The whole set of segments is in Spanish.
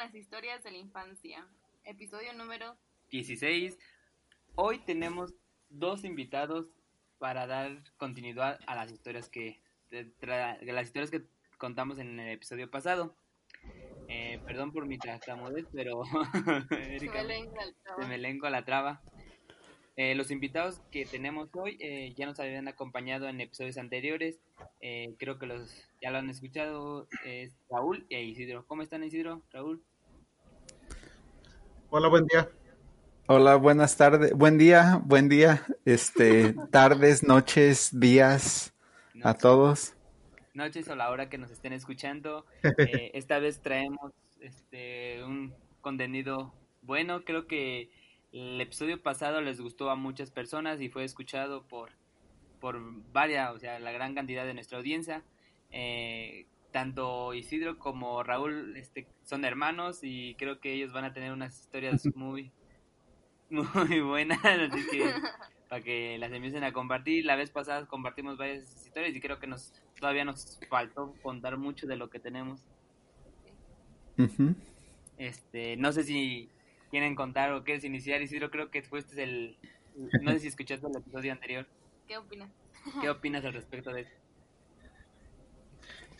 Las historias de la infancia. Episodio número 16. Hoy tenemos dos invitados para dar continuidad a las historias que las historias que contamos en el episodio pasado. Eh, perdón por mi tartamudez, pero se me lengua la traba. Eh, los invitados que tenemos hoy eh, ya nos habían acompañado en episodios anteriores. Eh, creo que los ya lo han escuchado. Es Raúl e Isidro. ¿Cómo están, Isidro? Raúl. Hola, buen día. Hola, buenas tardes. Buen día, buen día. Este, tardes, noches, días a todos. Noches o la hora que nos estén escuchando. esta vez traemos este un contenido bueno. Creo que el episodio pasado les gustó a muchas personas y fue escuchado por, por varias, o sea, la gran cantidad de nuestra audiencia. Eh, tanto Isidro como Raúl este, son hermanos y creo que ellos van a tener unas historias muy, muy buenas, así que para que las empiecen a compartir. La vez pasada compartimos varias historias y creo que nos todavía nos faltó contar mucho de lo que tenemos. Este, no sé si quieren contar o quieres iniciar. Isidro, creo que fuiste el... No sé si escuchaste el episodio anterior. ¿Qué opinas? ¿Qué opinas al respecto de eso?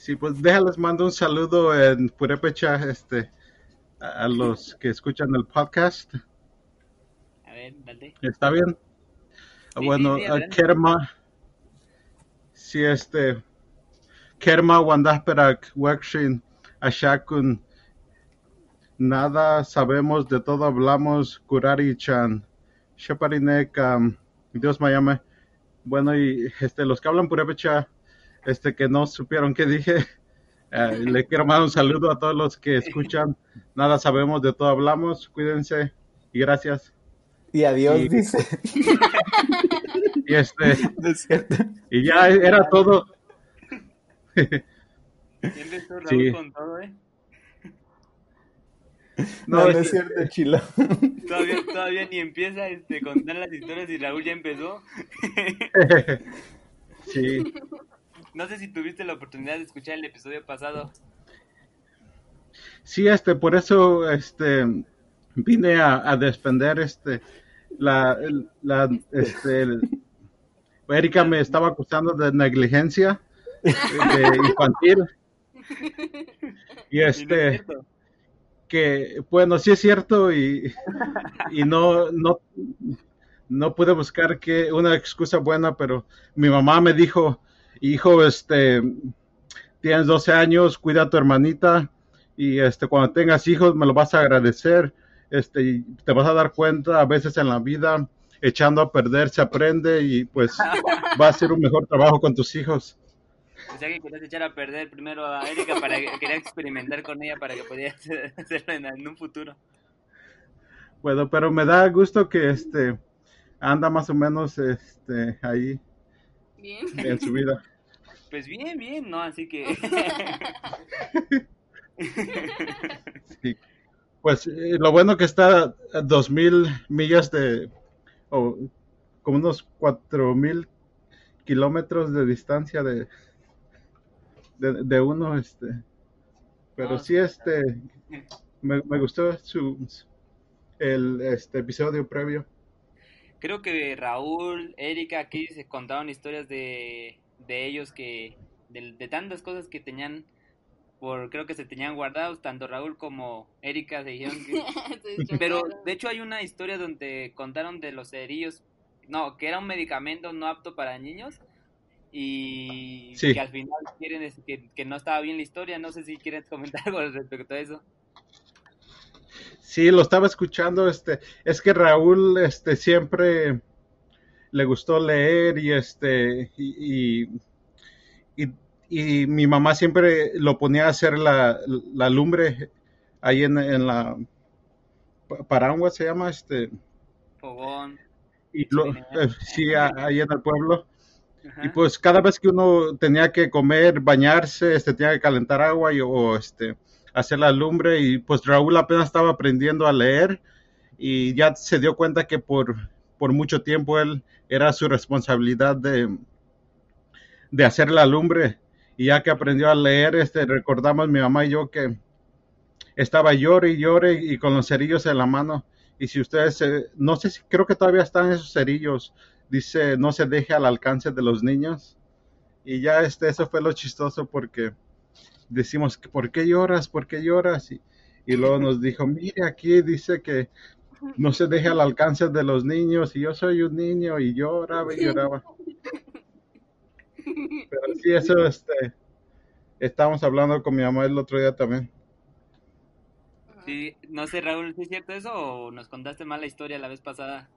Sí, pues déjales mando un saludo en Purepecha este, a, los que escuchan el podcast. A ver, dale. ¿Está bien? bueno, a Kerma, si este, Kerma Wandasperak Workshin Ashakun nada sabemos, de todo hablamos, Kurari-chan, Sheparinek, um, Dios me llame. Bueno, y este, los que hablan purépecha, este, que no supieron qué dije, eh, le quiero mandar un saludo a todos los que escuchan. Nada sabemos, de todo hablamos, cuídense y gracias. Y adiós, dice. Y este, y ya era todo. sí. con todo, eh? No, no, es cierto, Chilo. Todavía, todavía ni empieza este, contar las historias y Raúl ya empezó. Sí. No sé si tuviste la oportunidad de escuchar el episodio pasado. Sí, este, por eso, este, vine a, a defender, este, la, la, este, Erika me estaba acusando de negligencia de infantil. Y este, que, bueno, sí es cierto y, y no, no, no pude buscar que una excusa buena, pero mi mamá me dijo, hijo, este, tienes 12 años, cuida a tu hermanita y este, cuando tengas hijos me lo vas a agradecer, este, y te vas a dar cuenta a veces en la vida, echando a perder se aprende y pues va a ser un mejor trabajo con tus hijos. O sea que querías echar a perder primero a Erika para que quería experimentar con ella para que pudiera hacerlo en, un futuro. Bueno, pero me da gusto que este anda más o menos este ahí bien. en su vida. Pues bien, bien, ¿no? Así que... sí. Pues eh, lo bueno que está a dos mil millas de, o como unos cuatro mil kilómetros de distancia de, de, uno, este, pero sí, este, me, gustó su, el este episodio previo. Creo que Raúl, Erika, aquí se contaron historias de, de ellos que, de, tantas cosas que tenían por creo que se tenían guardados tanto Raúl como Erika se dijeron que pero de hecho hay una historia donde contaron de los cerillos no que era un medicamento no apto para niños y que al final quieren que, que, no estaba bien la historia. No sé si quieres comentar algo respecto a eso. Sí, lo estaba escuchando. Este, es que Raúl, este, siempre le gustó leer y este y, y, y, mi mamá siempre lo ponía a hacer la, la lumbre ahí en, en la Parangua se llama este fogón. y lo, eh, sí ahí en el pueblo. Y pues cada vez que uno tenía que comer bañarse este tenía que calentar agua y, o este hacer la lumbre y pues Raúl apenas estaba aprendiendo a leer y ya se dio cuenta que por por mucho tiempo él era su responsabilidad de de hacer la lumbre y ya que aprendió a leer este recordamos mi mamá y yo que estaba llore y llore y con los cerillos en la mano. Y si ustedes, no sé si creo que todavía están esos cerillos, dice, no se deje al alcance de los niños. Y ya este, eso fue lo chistoso porque decimos, ¿por qué lloras? ¿Por qué lloras? Y, y luego nos dijo, mire, aquí dice que no se deje al alcance de los niños y yo soy un niño y lloraba y lloraba. Pero sí, eso, este, estábamos hablando con mi mamá el otro día también. Sí, no sé, Raúl, ¿sí es cierto eso o nos contaste mal la historia la vez pasada?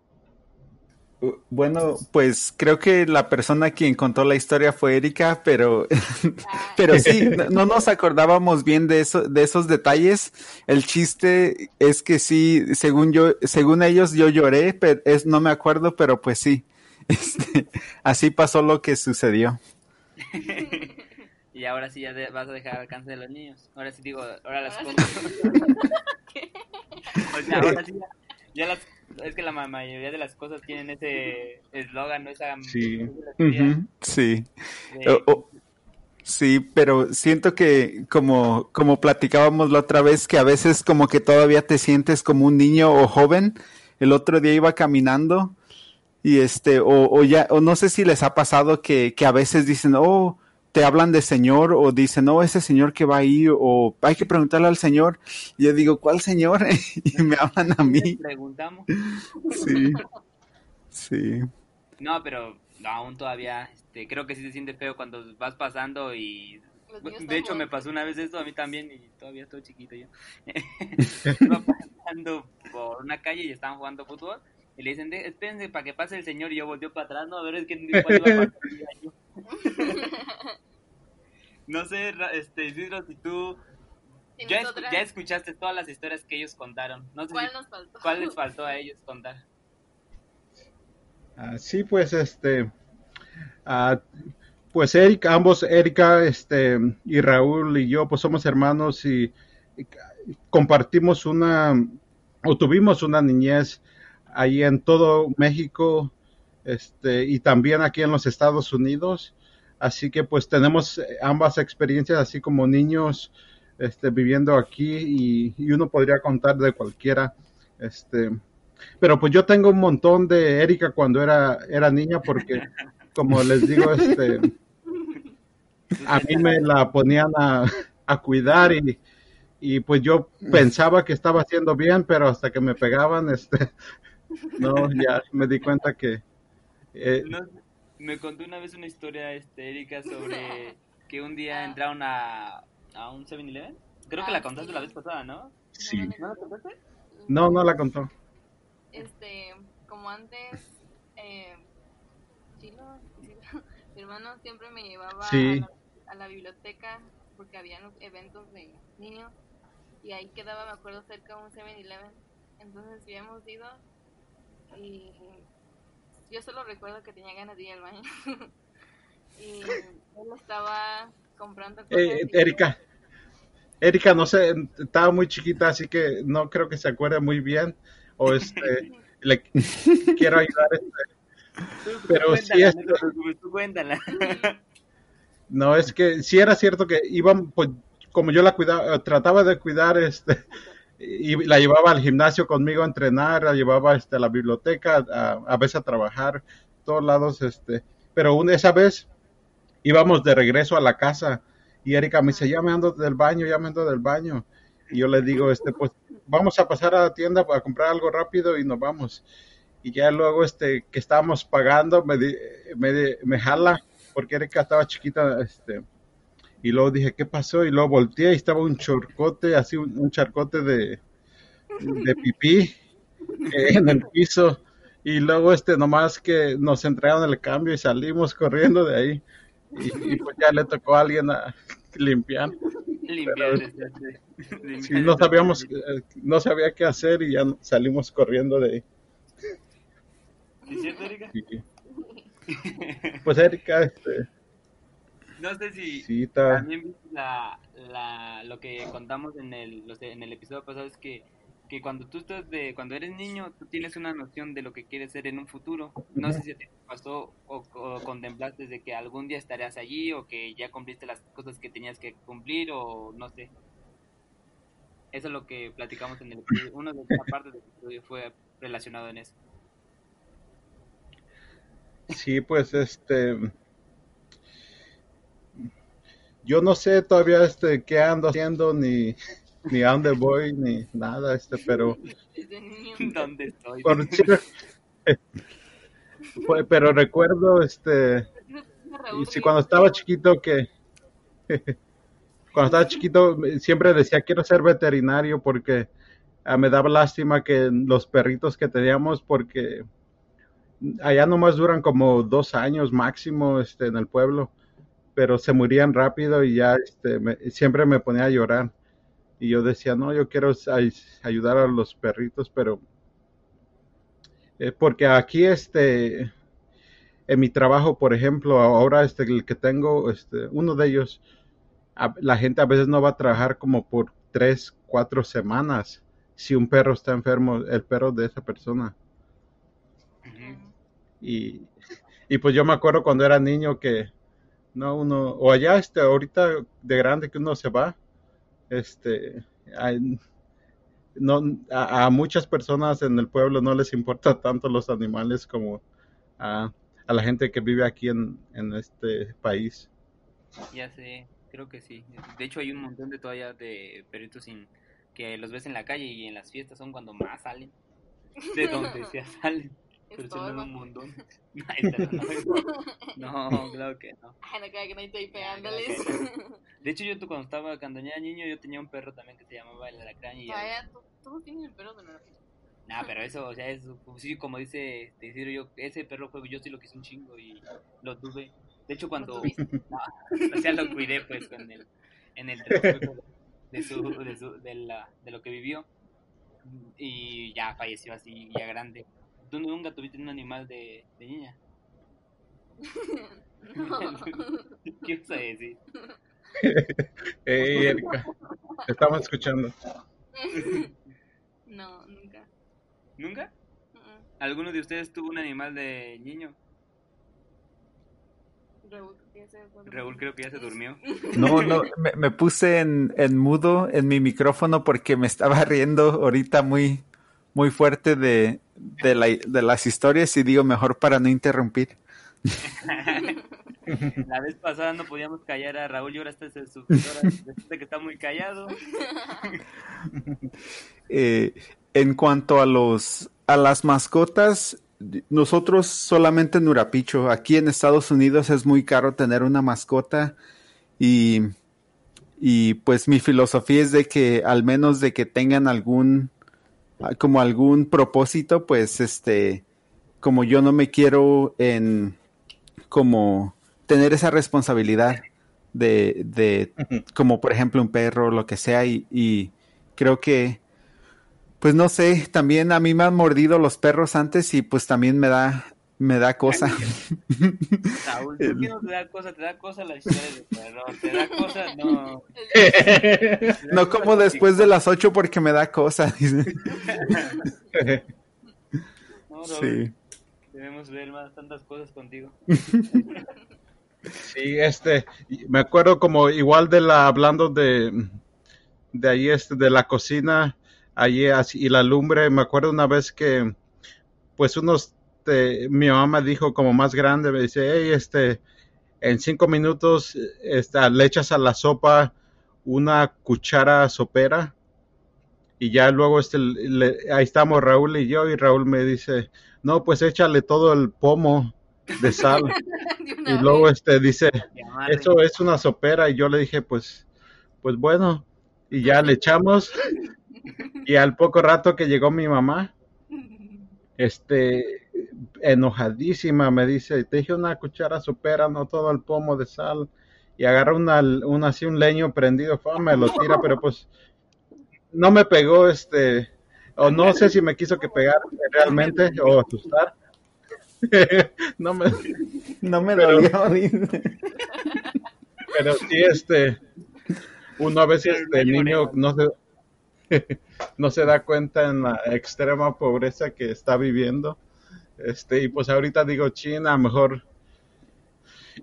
Bueno, pues creo que la persona quien contó la historia fue Erika, pero, pero sí, no nos acordábamos bien de eso, de esos detalles. El chiste es que sí, según yo, según ellos yo lloré, pero es, no me acuerdo, pero pues sí, este, así pasó lo que sucedió. Y ahora sí ya vas a dejar al alcance de los niños. Ahora sí digo, ahora las cosas. o sea, ahora sí ya, las, es que la mayoría de las cosas tienen ese eslogan, ¿no? Esa, sí. sí. sí, pero siento que como, como platicábamos la otra vez, que a veces como que todavía te sientes como un niño o joven. El otro día iba caminando y este, o, o ya, o no sé si les ha pasado que, que a veces dicen, oh, te hablan de Señor o dicen, no, ese Señor que va ahí, o hay que preguntarle al Señor. Y yo digo, ¿cuál Señor? y me hablan a mí. Preguntamos. Sí. Sí. No, pero aún todavía, este, creo que sí se siente feo cuando vas pasando y... De hecho, me pasó una vez esto a mí también y todavía estoy chiquito yo. Iba pasando por una calle y estaban jugando fútbol y le dicen, espérense para que pase el señor y yo volteo para atrás, no, a ver, es que iba a pasar yo. no sé, este, Isidro, si tú ya, ya, escuchaste todas las historias que ellos contaron. No sé ¿Cuál nos faltó? ¿Cuál les faltó a ellos contar? Ah, sí, pues este, ah, pues Erika, ambos, Erika, este, y Raúl y yo, pues somos hermanos y, y compartimos una, o tuvimos una niñez ahí en todo México este, y también aquí en los Estados Unidos. Así que pues tenemos ambas experiencias, así como niños este, viviendo aquí y, uno podría contar de cualquiera. Este, pero pues yo tengo un montón de Erika cuando era, era niña porque, como les digo, este, a mí me la ponían a, a cuidar y, y pues yo pensaba que estaba haciendo bien, pero hasta que me pegaban, este, no, ya me di cuenta que... Eh, me contó una vez una historia histérica sobre que un día ah. entraron a, a un 7-Eleven. Creo que la ah, contaste la vez pasada, ¿no? Sí. ¿No la contaste? No, no la contó. Este, como antes, eh, Chilo, mi hermano siempre me llevaba a, la, a, la, biblioteca porque había eventos de niños y ahí quedaba, me acuerdo, cerca de un 7-Eleven. Entonces, hemos ido y yo solo recuerdo que tenía ganas de ir al baño. y él estaba comprando cosas. Eh, Erika. Erika, no sé, estaba muy chiquita, así que no creo que se acuerde muy bien. O este, le quiero ayudar. Este, pero sí, este, cuéntala. No, es que sí era cierto que iban, pues, como yo la cuidaba, trataba de cuidar este y la llevaba al gimnasio conmigo a entrenar, la llevaba este, a la biblioteca, a, veces a trabajar, todos lados, este, pero una, esa vez íbamos de regreso a la casa y Erika me dice, ya me ando del baño, ya me ando del baño. Y yo le digo, este, pues vamos a pasar a la tienda a comprar algo rápido y nos vamos. Y ya luego, este, que estábamos pagando, me, me, me jala, porque Erika estaba chiquita, este, y luego dije, ¿qué pasó? Y luego volteé y estaba un chorcote, así un, charcote de, de pipí eh, en el piso. Y luego este nomás que nos entregaron el cambio y salimos corriendo de ahí. Y, pues ya le tocó a alguien a limpiar. sí, no sabíamos, eh, no sabía qué hacer y ya salimos corriendo de ahí. ¿Es cierto, Erika? Pues Erika, este... No sé si también la, la, lo que contamos en el, en el episodio pasado, es que que cuando tú estás de, cuando eres niño, tú tienes una noción de lo que quieres ser en un futuro. No sé si te pasó o, contemplaste de que algún día estarías allí o que ya cumpliste las cosas que tenías que cumplir o no sé. Eso es lo que platicamos en el episodio. Una de las partes del episodio fue relacionado en eso. Sí, pues este yo no sé todavía este qué ando haciendo ni ni a dónde voy, ni nada, este, pero... ¿Dónde estoy? pero recuerdo, este, y si cuando estaba chiquito que... cuando estaba chiquito siempre decía quiero ser veterinario porque ah, me daba lástima que los perritos que teníamos porque allá nomás duran como dos años máximo este, en el pueblo, pero se morían rápido y ya este, siempre me ponía a llorar y yo decía, no, yo quiero ayudar a los perritos, pero eh, porque aquí este en mi trabajo, por ejemplo, ahora este el que tengo, este uno de ellos, la gente a veces no va a trabajar como por tres, cuatro semanas si un perro está enfermo, el perro de esa persona. Y, y pues yo me acuerdo cuando era niño que no uno o allá este ahorita de grande que uno se va este, no, a, muchas personas en el pueblo no les importa tanto los animales como a, a la gente que vive aquí en, en, este país. Ya sé, creo que sí. De hecho hay un montón de todavía de perritos sin, que los ves en la calle y en las fiestas son cuando más salen. De donde sea salen. Pero son un montón. no, claro que no. De hecho, yo cuando estaba, cuando era niño, yo tenía un perro también que se llamaba el alacrán. Y tienen el perro de Nah, pero eso, o sea, es, sí, como dice decir yo, ese perro fue, yo sí lo quise un chingo y lo tuve. De hecho, cuando, o sea, lo cuidé, pues, en el, en el de, su, de, su, de, la, de lo que vivió. Y ya falleció así, ya grande. ¿Tú nunca tuviste un animal de, de niña? no. ¿Qué vas a decir? hey, Erika, te estamos escuchando. No, nunca. ¿Nunca? ¿Alguno de ustedes tuvo un animal de niño? Raúl creo que ya se durmió. No, no, me, me puse en, en, mudo en mi micrófono porque me estaba riendo ahorita muy, muy fuerte de, de, la, de las historias y digo mejor para no interrumpir. La vez pasada no podíamos callar a Raúl y ahora está en su que está muy callado. Eh, en cuanto a los a las mascotas, nosotros solamente en Urapicho, aquí en Estados Unidos es muy caro tener una mascota y, y pues mi filosofía es de que al menos de que tengan algún como algún propósito, pues este, como yo no me quiero en como tener esa responsabilidad de, de como por ejemplo un perro, lo que sea, y, y creo que, pues no sé, también a mí me han mordido los perros antes y pues también me da, me da cosa. Saúl, ¿por qué no te da cosa? Te da cosa la historia de perro. Te da cosa, no. no como después de las ocho porque me da cosa. no, sí. Debemos ver más tantas cosas contigo. Sí, este, me acuerdo como igual de la, hablando de, de ahí, este, de la cocina, allí así, y la lumbre, me acuerdo una vez que, pues unos este, mi mamá me dijo como más grande, me dice, hey, este, en cinco minutos este, le echas a la sopa una cuchara sopera y ya luego este, ahí estamos Raúl y yo y Raúl me dice, no, pues échale todo el pomo de sal. y luego este dice, eso es una sopera y yo le dije, pues, pues bueno, y ya le echamos. Y al poco rato que llegó mi mamá, este, enojadísima, me dice, te dije una cuchara supera, no todo el pomo de sal. y agarra una, un, así un leño prendido, me lo tira, pero pues no me pegó este, o no sé si me quiso que pegar realmente o asustar. no me, no me dolió. pero sí, este, uno a veces este niño no se, no se da cuenta en la extrema pobreza que está viviendo. Este, y pues ahorita digo, China, mejor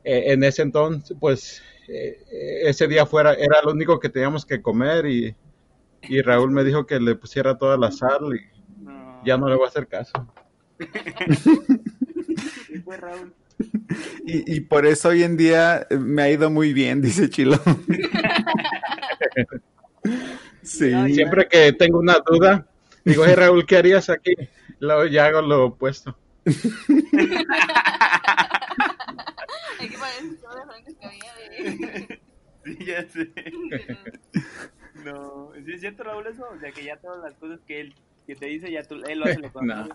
eh, en ese entonces, pues eh, ese día fuera, era lo único que teníamos que comer y, y Raúl me dijo que le pusiera toda la sal y ya no le voy a hacer caso. Y, y, por eso hoy en día me ha ido muy bien, dice Chilo. sí. Siempre que tengo una duda, digo, hey Raúl, ¿qué harías aquí? Luego ya hago lo opuesto. Sí, ya sé. No, ¿sí es cierto, Raúl, eso? O sea, que ya todas las cosas que él que te dice, ya tú, él lo hace lo no.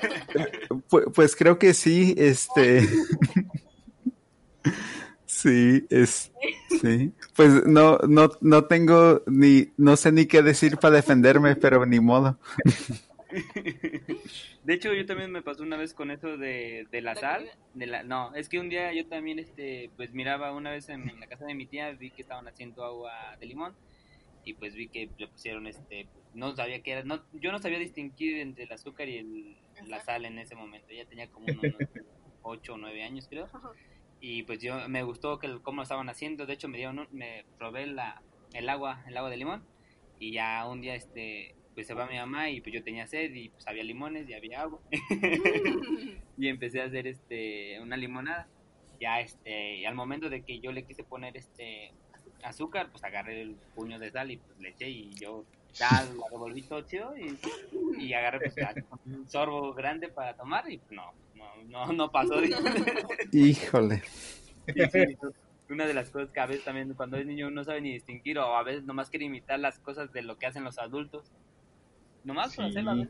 pues, pues creo que sí, este... Sí, es, sí. Pues no, no, no tengo ni, no sé ni qué decir para defenderme, pero ni modo. De hecho, yo también me pasó una vez con eso de, de la sal. De la, no, es que un día yo también, este, pues miraba una vez en, la casa de mi tía, vi que estaban haciendo agua de limón y pues vi que le pusieron, este, no sabía qué era, no, yo no sabía distinguir entre el azúcar y el, la sal en ese momento. Ya tenía como unos 8 o 9 años, creo. Y pues yo me gustó que cómo lo estaban haciendo. De hecho, me dieron, me probé la, el agua, el agua de limón y ya un día, este, pues se va mi mamá y pues yo tenía sed y pues había limones y había agua. y empecé a hacer este una limonada. Ya este, y al momento de que yo le quise poner este azúcar, pues agarré el puño de sal y pues le eché y yo ya lo revolví todo chido y, y agarré pues un sorbo grande para tomar y pues no, no, no, no pasó. Híjole. una de las cosas que a veces también cuando es niño no sabe ni distinguir o a veces nomás quiere imitar las cosas de lo que hacen los adultos Nomás por hacerlo.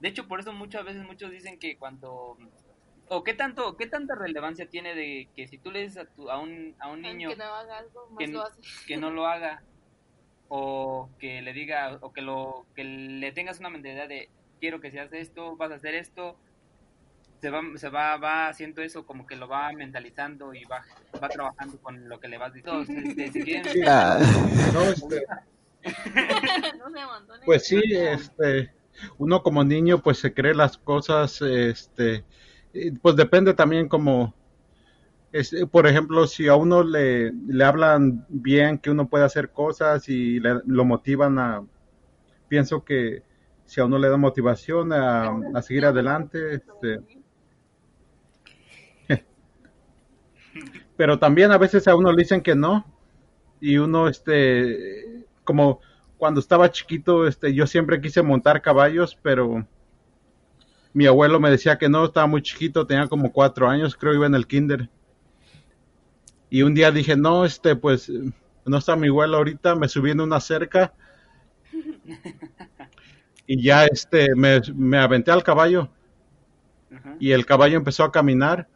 De hecho, por eso muchas veces muchos dicen que cuando o qué tanto qué tanta relevancia tiene de que si tú le dices a, tu, a un a un niño que no haga algo, más que, lo hace. que no lo haga o que le diga o que lo que le tengas una mentalidad de quiero que seas esto, vas a hacer esto, se va se va va haciendo eso como que lo va mentalizando y va va trabajando con lo que le vas diciendo. Este, ah. no, este, pues sí, este, uno como niño pues se cree las cosas, este, pues depende también como, por ejemplo, si a uno le, le hablan bien que uno puede hacer cosas y lo motivan a, pienso que si a uno le da motivación a, a seguir adelante, este, pero también a veces a uno le dicen que no y uno este como cuando estaba chiquito, este, yo siempre quise montar caballos, pero mi abuelo me decía que no, estaba muy chiquito, tenía como cuatro años, creo iba en el kinder. Y un día dije, no, este, pues, no está mi abuelo ahorita, me subí en una cerca y ya, este, me, me aventé al caballo. Y el caballo empezó a caminar.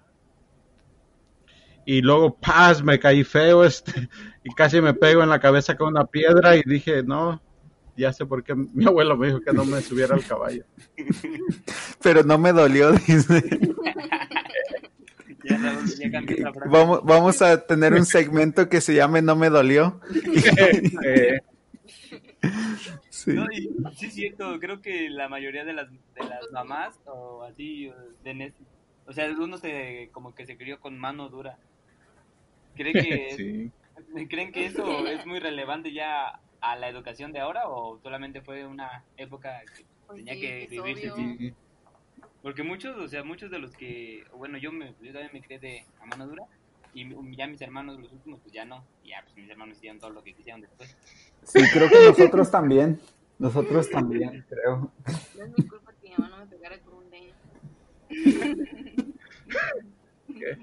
Y luego, paz, me caí feo, este, y casi me pego en la cabeza con una piedra y dije, no, ya sé por qué mi abuelo me dijo que no me subiera al caballo. Pero no me dolió, dice. vamos, vamos a tener un segmento que se llame No me dolió. sí. sí, es cierto, creo que la mayoría de las, de las mamás o así, de, o sea, uno se, como que se crió con mano dura. ¿Creen que, ¿Creen que eso es muy relevante ya a la educación de ahora o solamente fue una época que pues tenía que vivirse Porque muchos, o sea, muchos de los que, bueno, yo, me, yo también me crié de a mano dura y ya mis hermanos, los últimos, pues ya no. Ya, pues mis hermanos hicieron todo lo que quisieron después. Sí, creo que nosotros también. Nosotros también, creo. No es mi culpa que mi mamá no me pegara con un leño.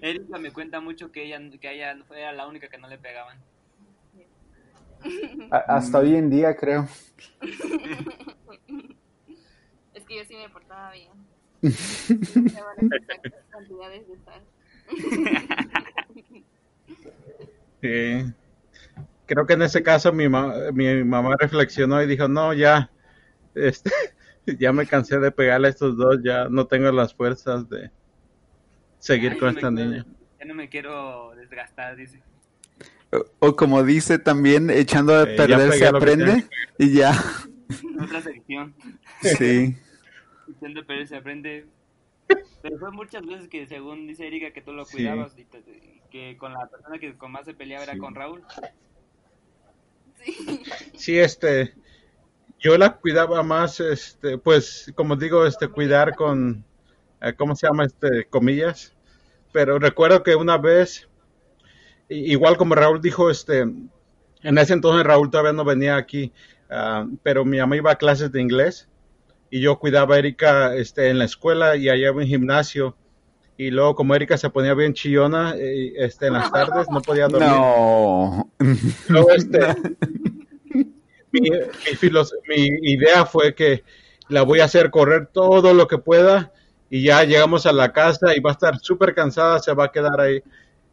Erika me cuenta mucho que ella, que ella era la única que no le pegaban. hasta hoy en día, creo. Es que yo sí me portaba bien. cantidades de sal. Sí. Creo que en ese caso mi, mi mamá reflexionó y dijo, no, ya, este, ya me cansé de pegarle a estos dos, ya no tengo las fuerzas de seguir con esta niña. Ya no me quiero desgastar, dice. O, como dice también, echando a perder se aprende y ya. Otra sección. Sí. echando a perder se aprende. Pero fue muchas veces que según dice Erika que tú lo cuidabas y que con la persona que con más se peleaba era con Raúl. Sí. sí, este, yo la cuidaba más, este, pues, como digo, este, cuidar con, eh, ¿cómo se llama? Este, comillas. Pero recuerdo que una vez, igual como Raúl dijo, este, en ese entonces Raúl todavía no venía aquí, ah, pero mi mamá iba a clases de inglés y yo cuidaba a Erika este, en la escuela y allá en un gimnasio. Y luego, como Erika se ponía bien chillona eh, este, en las tardes, no podía dormir. No. Luego, este, mi, mi, idea fue que la voy a hacer correr todo lo que pueda y ya llegamos a la casa y va a estar súper cansada, se va a quedar ahí.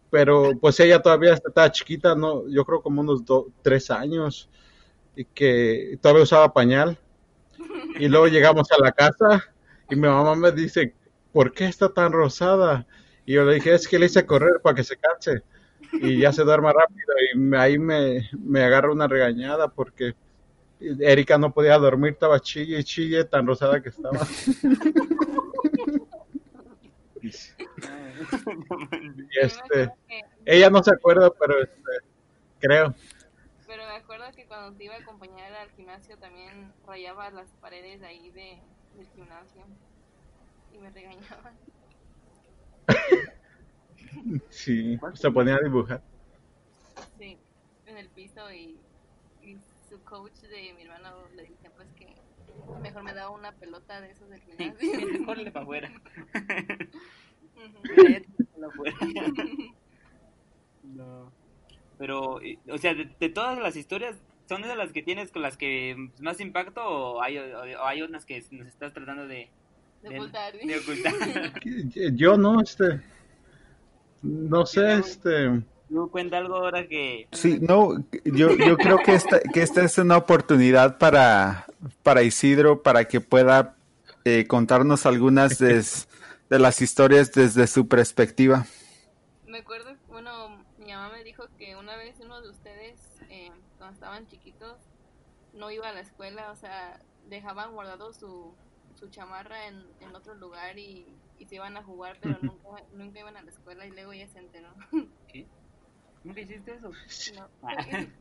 Pero pues ella todavía está, chiquita, no, yo creo como unos tres años y que todavía usaba pañal. Y luego llegamos a la casa y mi mamá me dice, ¿por qué está tan rosada? Y yo le dije, es que le hice correr para que se canse y ya se duerma rápido. Y ahí me, me agarra una regañada porque Erika no podía dormir, estaba chille y chille, tan rosada que estaba. este, ella no se acuerda, pero este, creo. Pero me acuerdo que cuando te iba a acompañar al gimnasio también rayaba las paredes de ahí de, del gimnasio y me regañaban. sí, se ponía a dibujar. Sí, en el piso y su coach de mi hermano le que mejor me daba una pelota de esos del gimnasio. mejor le para afuera. no. Pero, o sea, de, todas las historias, ¿son esas las que tienes con las que más impacto o hay, o hay unas que nos estás tratando de, de, ocultar? De ocultar. Yo no, este, no sé, este no cuenta algo ahora que... Sí, no, yo, yo creo que esta, que esta es una oportunidad para, para Isidro, para que pueda eh, contarnos algunas de, de, las historias desde su perspectiva. Me acuerdo, bueno, mi mamá me dijo que una vez uno de ustedes, eh, cuando estaban chiquitos, no iba a la escuela, o sea, dejaban guardado su, su chamarra en, en otro lugar y, y se iban a jugar, pero nunca, nunca iban a la escuela y luego ya se enteró. ¿Qué? ¿Nunca hiciste eso?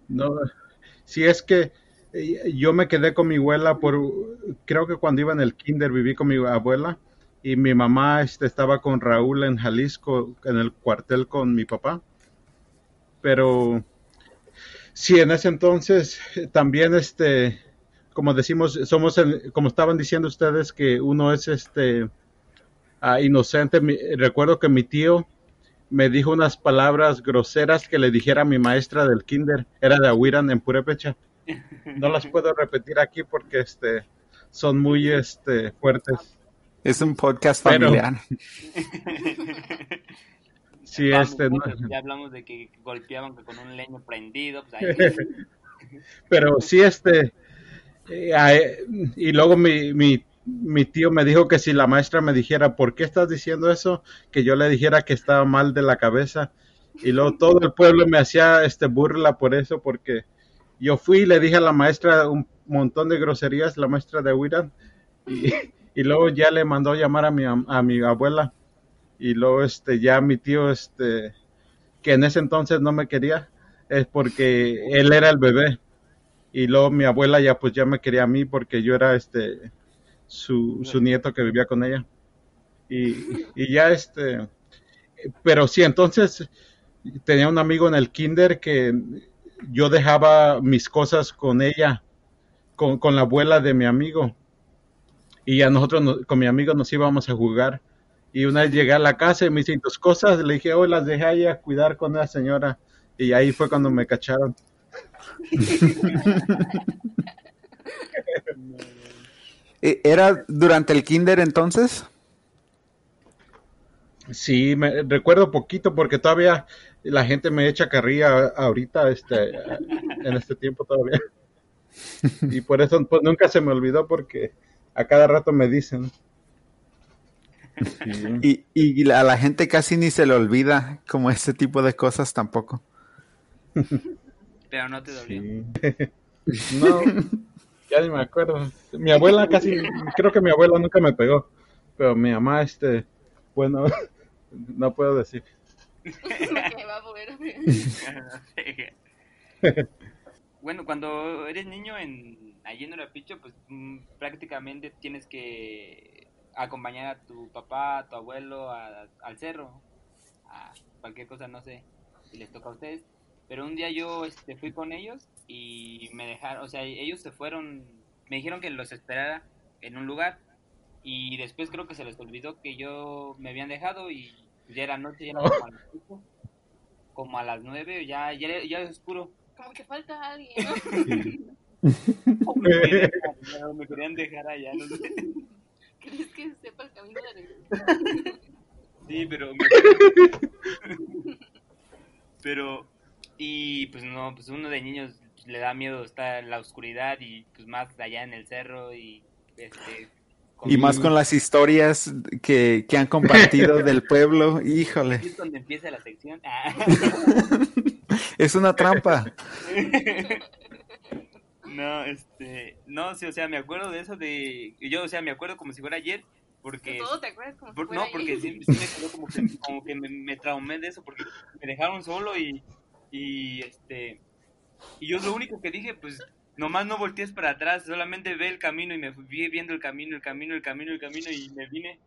No. si es que yo me quedé con mi abuela por, creo que cuando iba en el kinder viví con mi abuela y mi mamá este, estaba con Raúl en Jalisco, en el cuartel con mi papá. Pero sí, en ese entonces también, este, como decimos, somos, como estaban diciendo ustedes, que uno es este ah, inocente. recuerdo que mi tío me dijo unas palabras groseras que le dijera mi maestra del kinder, era de Awiran en Purepecha. No las puedo repetir aquí porque este son muy este fuertes. Es un podcast familiar. sí, este ya hablamos de que golpeaban con un leño prendido, pues Pero sí este eh, y luego mi, mi mi tío me dijo que si la maestra me dijera, ¿por qué estás diciendo eso? Que yo le dijera que estaba mal de la cabeza. Y luego todo el pueblo me hacía este burla por eso, porque yo fui y le dije a la maestra un montón de groserías, la maestra de Wiran, y, y, luego ya le mandó llamar a mi, a mi abuela. Y luego este ya mi tío, este, que en ese entonces no me quería, es porque él era el bebé. Y luego mi abuela ya pues ya me quería a mí porque yo era este su, su nieto que vivía con ella. Y, y, ya este, pero sí, entonces tenía un amigo en el kinder que yo dejaba mis cosas con ella, con, con la abuela de mi amigo. Y a nosotros, con mi amigo, nos íbamos a jugar. Y una vez llegué a la casa y me hice tus cosas, le dije, hoy las dejé ahí a cuidar con la señora. Y ahí fue cuando me cacharon. Eh, ¿Era durante el kinder entonces? Sí, me recuerdo poquito porque todavía la gente me echa carrilla ahorita, este, en este tiempo todavía. Y por eso pues, nunca se me olvidó porque a cada rato me dicen. Y, y a la gente casi ni se le olvida como ese tipo de cosas tampoco. Pero no te dolió. no, ya ni me acuerdo. Mi abuela casi, creo que mi abuela nunca me pegó. Pero mi mamá, este, bueno, no puedo decir. bueno, cuando eres niño en allí en Urapicho, pues mm, prácticamente tienes que acompañar a tu papá, a tu abuelo al cerro, a cualquier cosa, no sé, si les toca a ustedes. Pero un día yo este, fui con ellos y me dejaron, o sea, ellos se fueron, me dijeron que los esperara en un lugar y después creo que se les olvidó que yo me habían dejado y ya era noche, ya era como a las como a las nueve, ya, ya, ya es oscuro. Como que falta alguien, ¿no? me querían dejar allá, no sé. ¿Crees que sepa el camino de la Sí, pero... pero... Y pues no, pues uno de niños le da miedo estar en la oscuridad y pues más allá en el cerro y este y más con las historias que, que han compartido del pueblo, híjole. es donde empieza la sección. Ah. es una trampa. No, este, no, sí, o sea, me acuerdo de eso de, yo, o sea, me acuerdo como si fuera ayer, porque... ¿Todo te acuerdas como si fuera No, porque sí, me quedó como que, como que me, me, traumé de eso, porque me dejaron solo y, y, este, y yo lo único que dije, pues, nomás no voltees para atrás, solamente ve el camino y me fui viendo el camino, el camino, el camino, el camino y me vine.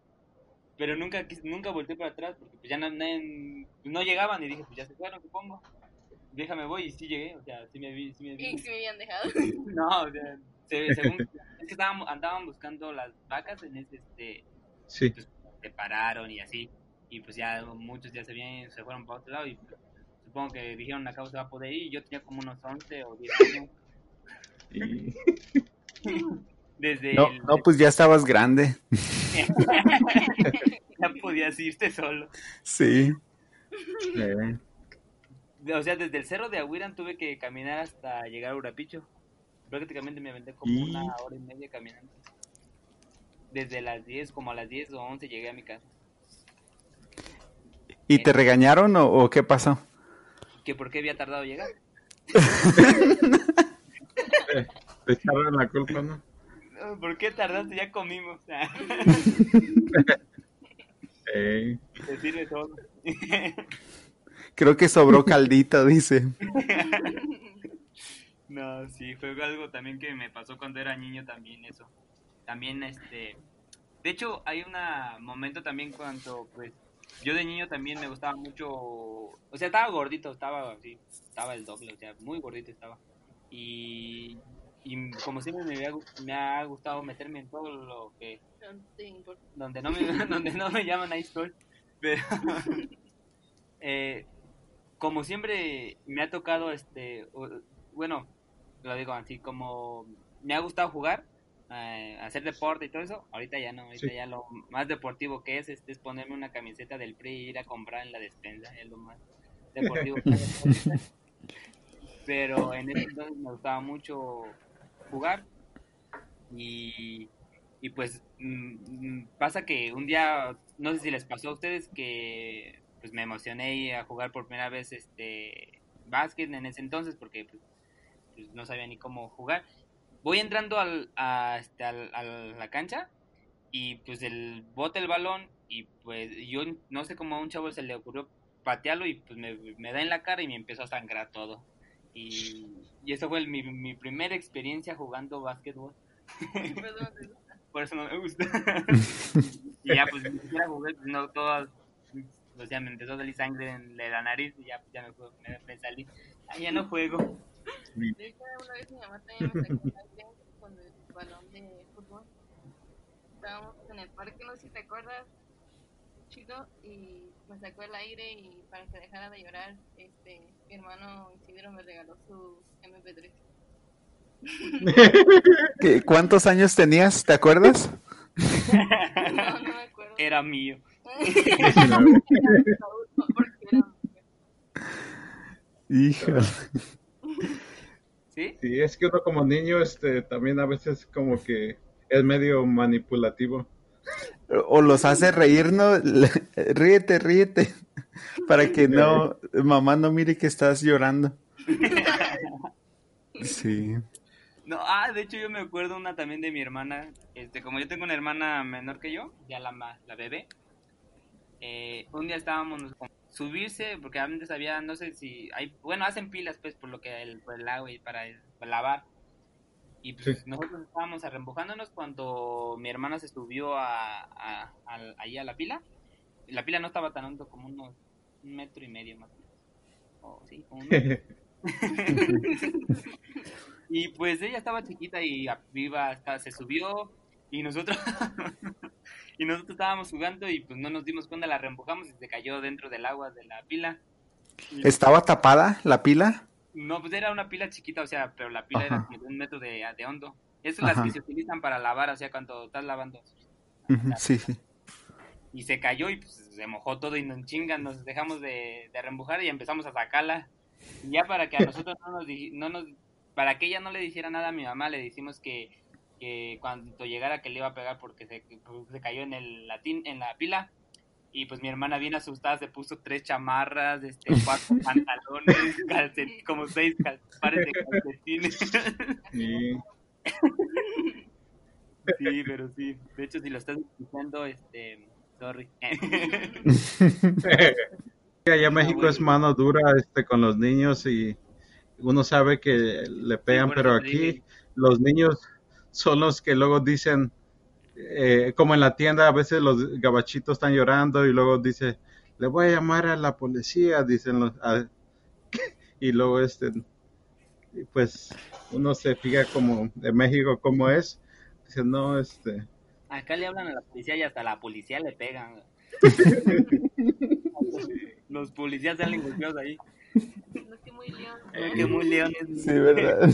Pero nunca nunca volteé para atrás porque pues ya no, no, llegaban y dije, pues ya se fueron, supongo. Déjame voy y sí llegué, o sea, sí me vi. Sí me vi. ¿Y si me habían dejado? no, o sea, según, es que estaban, andaban buscando las vacas en ese, este, sí. pues se pararon y así. Y pues ya muchos ya se, vienen, se fueron para otro lado y pues, supongo que dijeron acá se va a poder ir y yo tenía como unos 11 o 10 años. Desde no, no, pues ya estabas grande. ya podías irte solo. Sí. O sea, desde el cerro de Aguiran tuve que caminar hasta llegar a Urapicho. Prácticamente me aventé como una hora y media caminando. Desde las 10, como a las 10 o 11 llegué a mi casa. ¿Y te regañaron o, o qué pasó? Que por qué había tardado en llegar. Te echaron la culpa, ¿no? ¿Por qué tardaste? Ya comimos. Te sirve todo. Creo que sobró caldito, dice. No, sí, fue algo también que me pasó cuando era niño también eso. También este de hecho hay un momento también cuando pues yo de niño también me gustaba mucho, o sea, estaba gordito, estaba así, estaba el doble, o sea, muy gordito estaba. Y, y como siempre me, me, ha gustado meterme en todo lo que... Donde no me, donde no me llaman ahí estoy. Pero, eh, como siempre me ha tocado, este, bueno, lo digo así, como me ha gustado jugar, eh, hacer deporte y todo eso, ahorita ya no, ahorita ya lo más deportivo que es, este, es ponerme una camiseta del PRI e ir a comprar en la despensa, es lo más deportivo que pero en ese entonces me gustaba mucho jugar y, y pues mm, mm, pasa que un día, no sé si les pasó a ustedes que pues me emocioné a jugar por primera vez este básquet en ese entonces porque pues, pues no sabía ni cómo jugar. Voy entrando al, a, este, a la cancha y pues el bote el balón y pues yo no sé cómo a un chavo se le ocurrió patearlo y pues me, me da en la cara y me empezó a sangrar todo. Y, y eso fue mi, mi primera experiencia jugando básquetbol. Por eso no me gusta. y ya, pues, ni siquiera jugué, pues, no todas, o sea, me empezó a salir sangre en la nariz y ya, pues, ya me, me, salí. Ah, ya no juego. De hecho, una vez mi mamá también me sacó con el balón de fútbol. Estábamos en el parque, no sé si te acuerdas, chico, y me sacó el aire y para que dejara de llorar, este, mi hermano Isidro me regaló su MP3. ¿Cuántos años tenías? ¿Te acuerdas? No, no me acuerdo. Era mío. Híjole. ¿Sí? Sí, es que uno como niño este, también a veces como que es medio manipulativo. O los hace reír, ¿no? Ríete, ríete. Para que no, mamá no mire que estás llorando. Sí. No, ah, de hecho yo me acuerdo una también de mi hermana, este, como yo tengo una hermana menor que yo, ya la, la bebé, eh, un día estábamos subirse, porque antes había, no sé si, hay, bueno, hacen pilas pues por lo que el, por el agua y para, lavar, y pues nosotros estábamos arrembujándonos cuando mi hermana se subió a, a, ahí a la pila, la pila no estaba tan alto como unos un metro y medio más o menos, sí, como un y pues ella estaba chiquita y viva, se subió y nosotros y nosotros estábamos jugando y pues no nos dimos cuenta, la reempujamos y se cayó dentro del agua de la pila. ¿Estaba tapada la pila? No, pues era una pila chiquita, o sea, pero la pila era de un metro de, de hondo. Esas son las que se utilizan para lavar, o sea, cuando estás lavando. Sí, sí. Y se cayó y pues se mojó todo y nos chingan, nos dejamos de, de reempujar y empezamos a sacarla. Y ya para que a nosotros no nos, no nos para que ella no le dijera nada a mi mamá, le decimos que, que cuando llegara que le iba a pegar porque se, se cayó en el latín, en la pila. Y pues mi hermana bien asustada se puso tres chamarras, este, cuatro pantalones, como seis pares de calcetines. Sí. sí, pero sí. De hecho, si lo estás escuchando, este, sorry. Allá México es mano dura este, con los niños y uno sabe que le pegan, pero aquí los niños son los que luego dicen, eh, como en la tienda, a veces los gabachitos están llorando y luego dice, le voy a llamar a la policía, dicen los, y luego este, pues uno se fija como de México como es, dice, no, este. Acá le hablan a la policía y hasta la policía le pegan. los policías salen golpeados ahí muy león. Eh, que muy león es. Sí, verdad.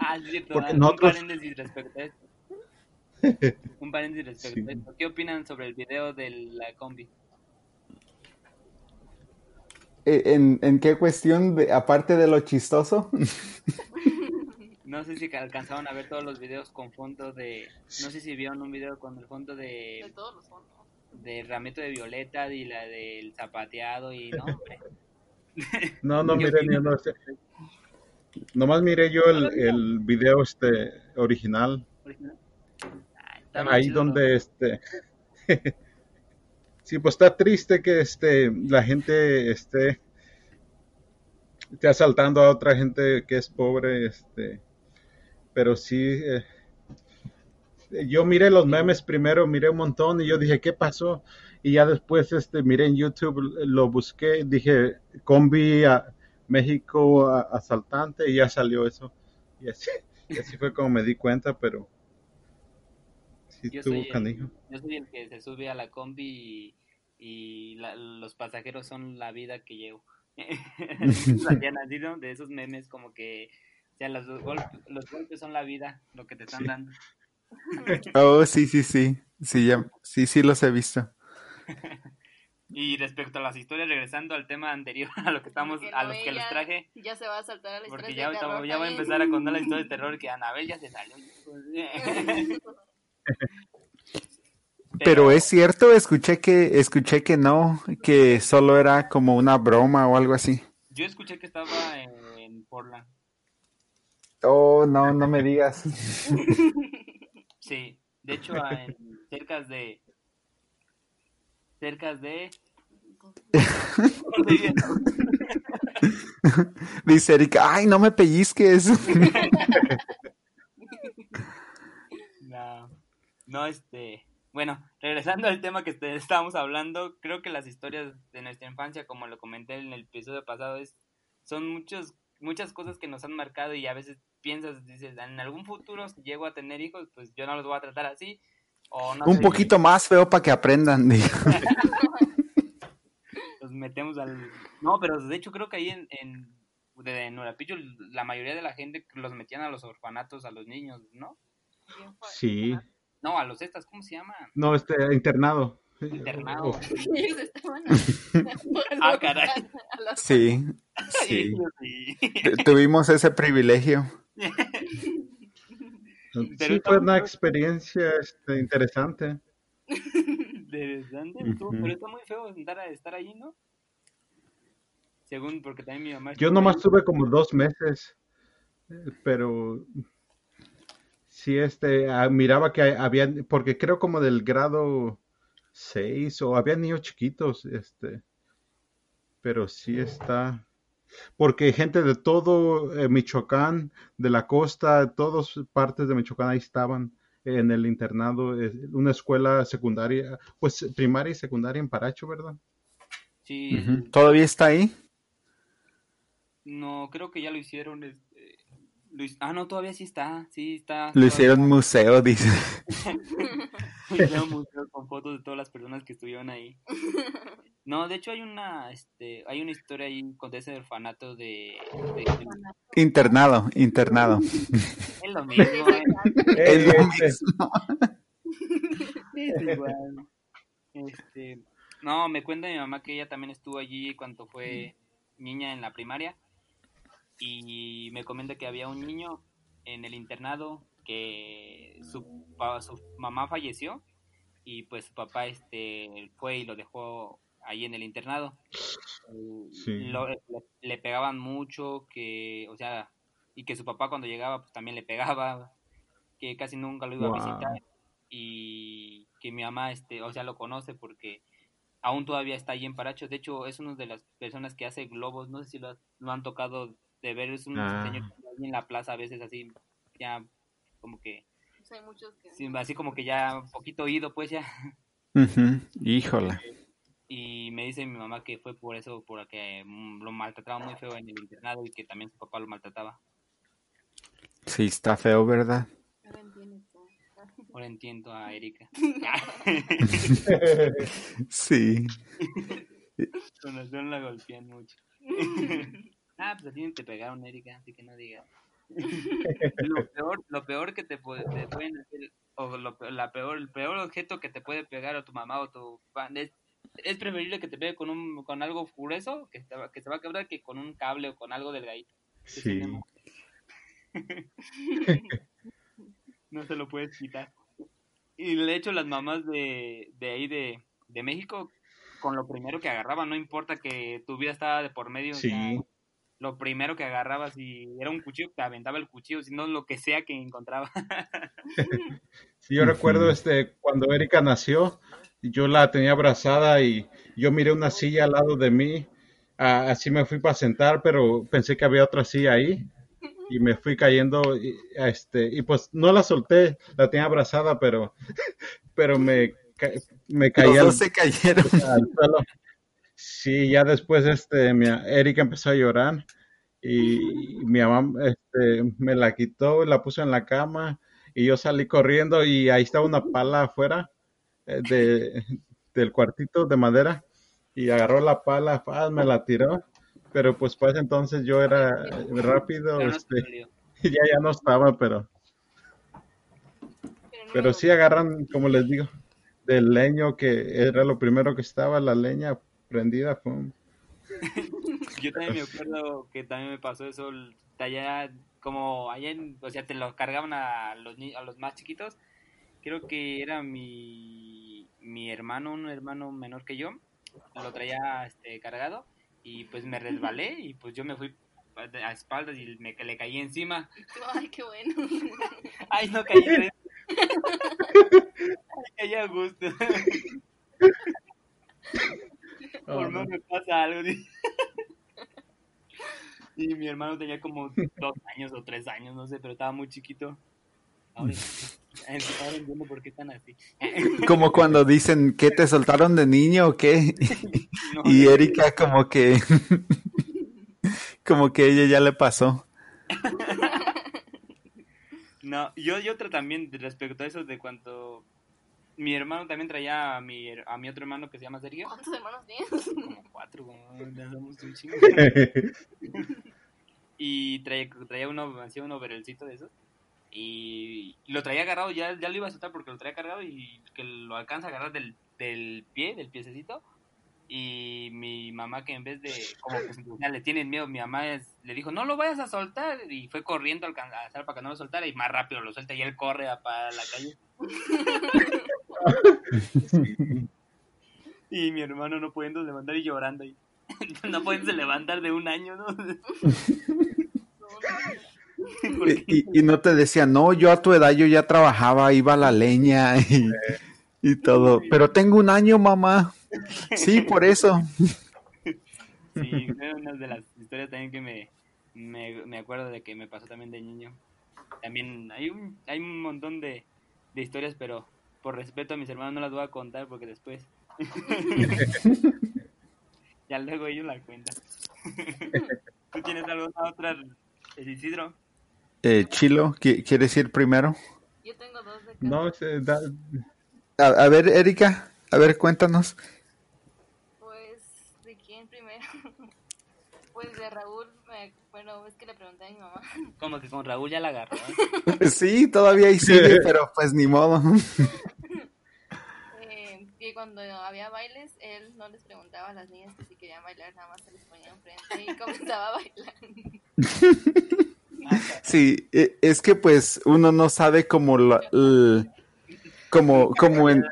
ah, es cierto. Porque un paréntesis respecto a esto. Un paréntesis respecto a esto. ¿Qué opinan sobre el video de la combi? Eh, ¿En, en qué cuestión, de, aparte de lo chistoso? No sé si alcanzaron a ver todos los videos con fondo de... No sé si vieron un video con el fondo de... De todos los fondos. De Ramito de Violeta y la del zapateado y no, hombre. No, no miré ni uno. Nomás miré yo el, el video este original. Ahí donde este sí, pues está triste que este la gente esté, esté asaltando a otra gente que es pobre, este, pero sí eh, yo miré los memes primero, miré un montón y yo dije, ¿qué pasó? y ya después este miré en YouTube, lo busqué, dije combi a México asaltante y ya salió eso. Y así, así fue como me di cuenta, pero sí yo tuvo canijo. yo soy el que se sube a la combi y, los pasajeros son la vida que llevo. nacido de esos memes como que o sea, los, golpes, los golpes son la vida, lo que te están dando. Oh, sí, sí, sí. Sí, ya, sí, sí los he visto. y respecto a las historias, regresando al tema anterior, a lo que estamos, a los que los traje. Ya se va a saltar a la Porque ya, ya voy a empezar a contar la historia de terror que Anabel ya se salió. Pero, es cierto, escuché que escuché que no, que solo era como una broma o algo así. Yo escuché que estaba en, Portland. Oh, no, no me digas. sí, de hecho, en, cerca de cerca de... Dice Erika, ay, no me pellizques. no, no, este... Bueno, regresando al tema que estábamos hablando, creo que las historias de nuestra infancia, como lo comenté en el episodio pasado, es, son muchos, muchas cosas que nos han marcado y a veces piensas, dices, en algún futuro si llego a tener hijos, pues yo no los voy a tratar así, un poquito más feo para que aprendan. Los metemos al... No, pero de hecho creo que ahí en, en, de Nurapillo la mayoría de la gente los metían a los orfanatos, a los niños, ¿no? Sí. No, a los estas, ¿cómo se llama? No, este, internado. internado. Ellos estaban Ah, caray. a Sí, sí. Sí. Tu- Tuvimos ese privilegio. Pero Sí, fue una experiencia este, interesante. Interesante, pero está muy feo estar, estar ahí, ¿no? Según, porque también mi mamá Yo nomás ahí. tuve como dos meses, eh, pero sí, este, ah, miraba que había, porque creo como del grado 6 o había niños chiquitos, este, pero sí está, porque gente de todo eh, Michoacán, de la costa, todas partes de Michoacán ahí estaban en el internado, una escuela secundaria, pues primaria y secundaria en Paracho, ¿verdad? Sí. ¿Todavía está ahí? no, creo que ya lo hicieron. este, ah, no, todavía sí está, sí está. Lo hicieron museo, dice. Hicieron un museo con fotos de todas las personas que estuvieron ahí. No, de hecho hay una, este, hay una historia ahí con ese orfanato de, de- Internado, internado. es lo mismo, ¿eh? Es lo Eh, este, mismo. Es igual. Este, no, me cuenta mi mamá que ella también estuvo allí cuando fue niña en la primaria y me comenta que había un niño en el internado que su, su mamá falleció y pues su papá este fue y lo dejó ahí en el internado. Sí. lo- le, le pegaban mucho, que, o sea, y que su papá cuando llegaba pues también le pegaba, que casi nunca lo iba Wow. a visitar y que mi mamá, este, o sea, lo conoce porque aún todavía está ahí en Paracho. De hecho, es una de las personas que hace globos. No sé si lo han tocado de ver. Es un Ah. señor que está ahí en la plaza a veces así, ya como que, Pues hay muchos que... sí, así como que ya un poquito oído, pues ya. Ujú. Híjola. Y me dice mi mamá que fue por eso, porque mm, lo maltrataba muy feo en el internado y que también su papá lo maltrataba. Sí, está feo, ¿verdad? Ahora entiendes todo. Ahora entiendo a Erika. Sí. Con razón la golpean mucho. Ah, pues a ti te pegaron, Erika, así que no digas. lo peor, lo peor que te, puede- te pueden hacer, o lo, la peor, el peor objeto que te puede pegar a tu mamá o tu papá, es, es preferible que te pegue con un, con algo grueso que, te que se va a quebrar que con un cable o con algo delgadito. sí. No se lo puedes quitar. Y de hecho las mamás de, de ahí de, de México, con lo primero que agarraban, no importa que tu vida estaba de por medio, o Sí. sea, lo primero que agarrabas, si era un cuchillo, te aventaba el cuchillo, si no lo que sea que encontraba. Sí, yo recuerdo este cuando Erika nació, yo la tenía abrazada y yo miré una silla al lado de mí, ah, así me fui para sentar, pero pensé que había otra silla ahí y me fui cayendo y, este y pues no la solté, la tenía abrazada, pero pero me ca- me Los caí al, se cayeron. al suelo. Sí, ya después este mi Erika empezó a llorar y mi mamá este, me la quitó y la puso en la cama y yo salí corriendo y ahí estaba una pala afuera eh, de, del cuartito de madera y agarró la pala, me la tiró, pero pues para ese entonces yo era rápido, este, ya ya no estaba, pero pero sí agarran, como les digo, del leño que era lo primero que estaba, la leña prendida, pum. Yo también me acuerdo que también me pasó eso, allá, como allá, en- o sea, te lo cargaban a los, a los más chiquitos. Creo que era mi, mi hermano, un hermano menor que yo, lo traía este, cargado y pues me resbalé y pues yo me fui a espaldas y me, le caí encima. Ay, qué bueno. Ay, no caí. Ay, caí a gusto. Por no me pasa algo. Y mi hermano tenía como dos años o tres años, no sé, pero estaba muy chiquito. Ahora, ahora entiendo por qué están así. Como cuando dicen que te soltaron de niño o qué. No, Y Erika como que como que ella ya le pasó. No, yo, yo otro también respecto a eso de cuando mi hermano también traía a mi, a mi otro hermano que se llama Sergio. ¿Cuántos hermanos tienes? Como cuatro, como, ya somos un chingo. y traía, traía uno, hacía un overelcito de esos. Y, lo traía agarrado, ya, ya lo iba a soltar porque lo traía cargado y que lo alcanza a agarrar del, del pie, del piececito. Y mi mamá que en vez de, como que le tienen miedo, mi mamá le dijo, no lo vayas a soltar. Y fue corriendo a alcanzar para que no lo soltara y más rápido lo suelta y él corre a para la calle. y mi hermano no pudiendo levantar y llorando. Y no pueden levantar de un año, ¿no? Y, no te decía, no, yo a tu edad yo ya trabajaba, iba a la leña y, todo. Pero tengo un año, mamá. Sí, por eso. Sí, fue una de las historias también que me, me, acuerdo de que me pasó también de niño. También hay un, hay un montón de, de historias, pero por respeto a mis hermanos no las voy a contar porque después ya luego ellos la cuentan. ¿Tú tienes alguna otra, Isidro? Eh, Chilo, ¿quieres ir primero? Yo tengo dos de No, a, ver, Erika, a ver, cuéntanos. Pues, ¿de quién primero? pues de Raúl, bueno, es que le pregunté a mi mamá. Como que con Raúl ya la agarró. sí, todavía ahí sigue, pero pues ni modo. eh, y cuando había bailes, él no les preguntaba a las niñas que si querían bailar, nada más se les ponía enfrente y comenzaba a bailar. Sí, e, es que pues uno no sabe cómo lo, como, como en...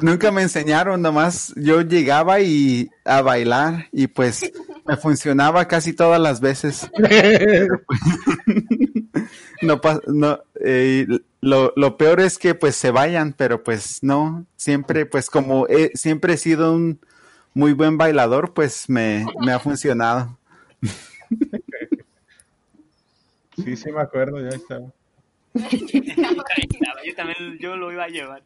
Nunca me enseñaron, nomás yo llegaba y a bailar y pues me funcionaba casi todas las veces. no, no eh, lo, lo, peor es que pues se vayan, pero pues no, siempre pues como siempre he sido un muy buen bailador, pues me, me ha funcionado. Sí, sí me acuerdo, ya estaba. yo también, yo lo iba a llevar.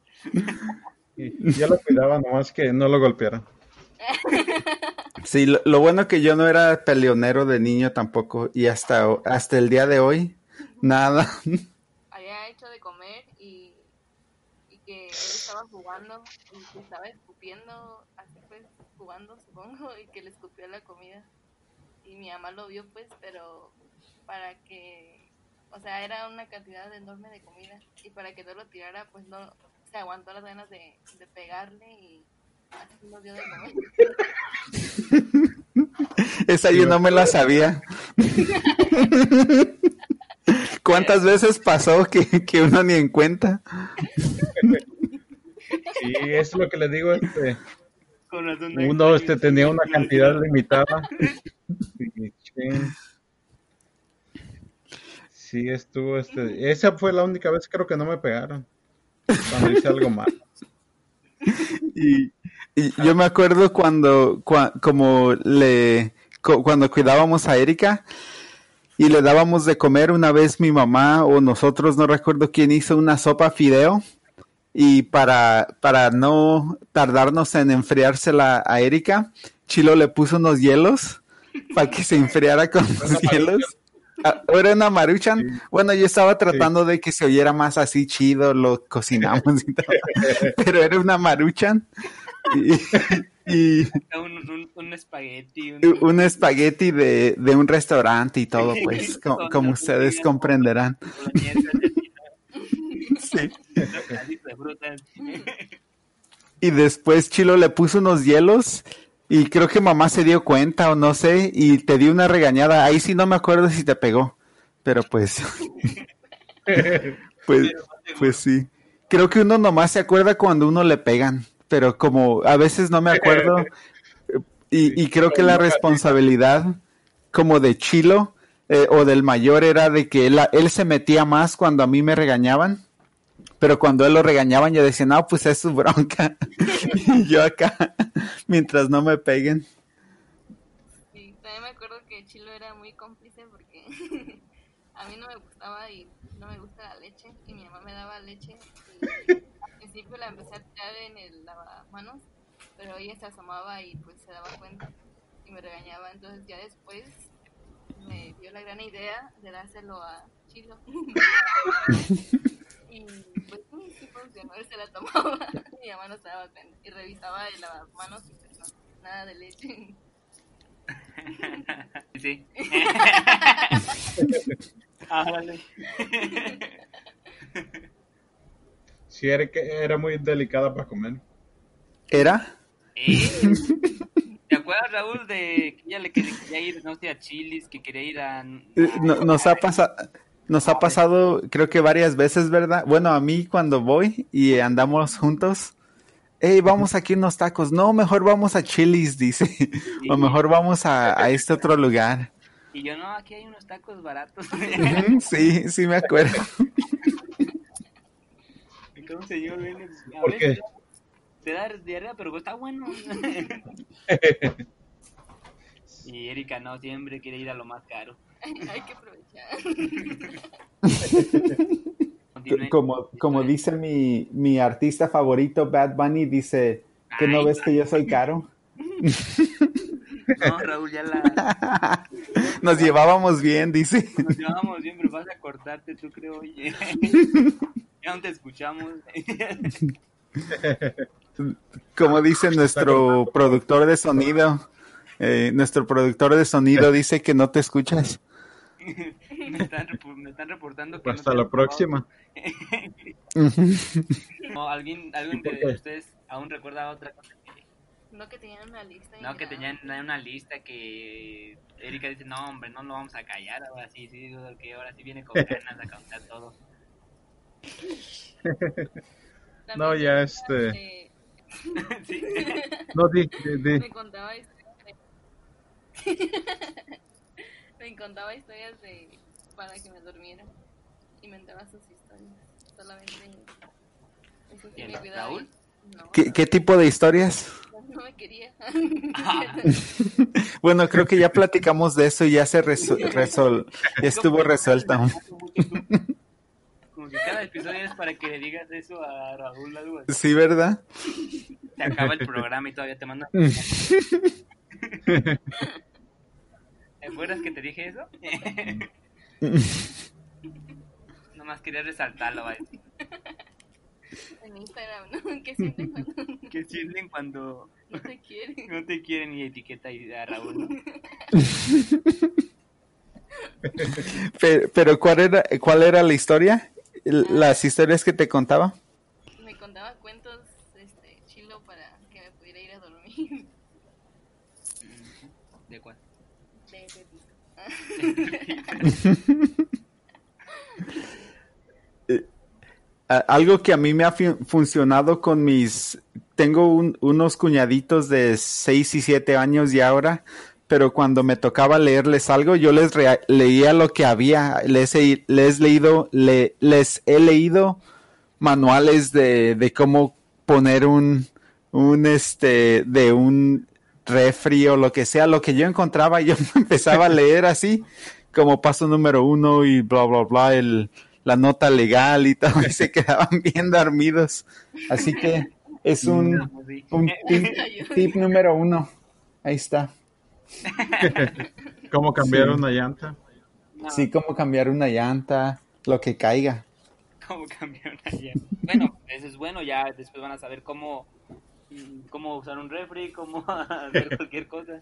Y ya lo cuidaba, nomás que no lo golpeara. Sí, lo, bueno que yo no era peleonero de niño tampoco y hasta, hasta el día de hoy, nada. Había hecho de comer y, y que él estaba jugando y que estaba escupiendo, así pues, jugando supongo, y que le escupió la comida. Y mi mamá lo vio pues, pero para que, o sea, era una cantidad enorme de comida y para que no lo tirara, pues no, se aguantó las ganas de, de pegarle y así nos dio de comer. Esa yo no me la sabía. ¿Cuántas veces pasó que, que uno ni en cuenta? Sí, es lo que le digo, este, uno este, tenía una cantidad limitada. Sí, estuvo, este, esa fue la única vez creo que no me pegaron cuando hice algo mal. Y, yo me acuerdo cuando, como le, cuando cuidábamos a Erika y le dábamos de comer una vez mi mamá o nosotros, no recuerdo quién hizo una sopa fideo y para, para no tardarnos en enfriársela a Erika, Chilo le puso unos hielos para que se enfriara con los hielos. Ah, ¿Era una maruchan? Bueno, yo estaba tratando de que se oyera más así chido, lo cocinamos y todo. Pero era una maruchan. Y, un, espagueti. Un, espagueti de, un restaurante y todo, pues, como, ustedes comprenderán. Sí. Y después Chilo le puso unos hielos y creo que mamá se dio cuenta o no sé, y te dio una regañada. Ahí sí no me acuerdo si te pegó, pero pues, pues, pues sí. Creo que uno nomás se acuerda cuando uno le pegan, pero como a veces no me acuerdo, y, creo que la responsabilidad como de Chilo eh, o del mayor era de que él, él se metía más cuando a mí me regañaban pero cuando él lo regañaban, yo decía, no, pues es su bronca. y yo acá, mientras no me peguen. Sí, también me acuerdo que Chilo era muy cómplice porque a mí no me gustaba y no me gusta la leche y mi mamá me daba leche y al principio la empecé a tirar en el lavamanos, pero ella se asomaba y pues se daba cuenta y me regañaba, entonces ya después me dio la gran idea de dárselo a Chilo. Él se la tomaba, mi mamá no estaba y revisaba el lavamanos y pues no, nada de leche. Sí. ah, Sí, era, era muy delicada para comer. ¿Era? ¿Eh? ¿Te acuerdas, Raúl, de que ella le quería ir, no sé, a Chilis, que quería ir a... Eh, nos ha pasado... Nos ha pasado, creo que varias veces, ¿verdad? Bueno, a mí cuando voy y andamos juntos, hey, vamos aquí unos tacos. No, mejor vamos a Chili's, dice. O mejor vamos a, a, este otro lugar. Y yo, no, aquí hay unos tacos baratos. sí, sí me acuerdo. ¿Cómo se llama? ¿Por qué? Te da diarrea, pero está bueno. y Erika no, siempre quiere ir a lo más caro. Hay que aprovechar. como, como dice mi, mi artista favorito, Bad Bunny, dice que no ves que yo soy caro. No, Raúl, ya la... Nos llevábamos bien, dice. Nos llevábamos bien, pero vas a cortarte, tú creo, oye. Ya no te escuchamos. Como dice nuestro productor de sonido, eh, nuestro productor de sonido dice que no te escuchas. me, están, me están reportando que Hasta la próxima. no, ¿alguien, ¿Alguien de ustedes aún recuerda otra cosa? No, que tenían una lista. No, que tenían una lista que Erika dice, no, hombre, no lo vamos a callar, ahora sí, sí, que ahora sí viene con ganas de contar todo. no, ya este... ¿Sí? No, di, di, Me contaba historias Me contaba historias de... para que me durmiera. Inventaba sus historias. Solamente... Eso sí me Raúl? No, ¿Qué, ¿Qué tipo de historias? no me quería. bueno, creo que ya platicamos de eso y ya se resol, resol ya estuvo resuelto. Como que cada episodio es para que le digas eso a Raúl algo así. Sí, ¿verdad? Se acaba el programa y todavía te mandan. ¿Te acuerdas que te dije eso? Nomás quería resaltarlo, ¿vale? En Instagram, ¿no? ¿Qué sienten cuando... ¿Qué sienten cuando... No te quieren. No te quieren y etiqueta a Raúl. pero, pero, ¿cuál era cuál era la historia? Las historias que te contaba. Me contaba cuentos este chilo para que me pudiera ir a dormir. ¿De cuál? De algo que a mí me ha funcionado con mis... Tengo unos cuñaditos de 6 y 7 años y ahora, pero cuando me tocaba leerles algo, yo les leía lo que había. Les he, les leído, le les he leído manuales de, de cómo poner un, un, este, de un refri o lo que sea, lo que yo encontraba, yo empezaba a leer así, como paso número uno y bla, bla, bla, el, la nota legal y todo, y se quedaban bien dormidos. Así que es un, un tip, número uno. Ahí está. ¿Cómo cambiar una llanta? Sí, cómo cambiar una llanta, lo que caiga. ¿Cómo cambiar una llanta? Bueno, eso es bueno, ya después van a saber cómo, cómo usar un refri, cómo hacer cualquier cosa.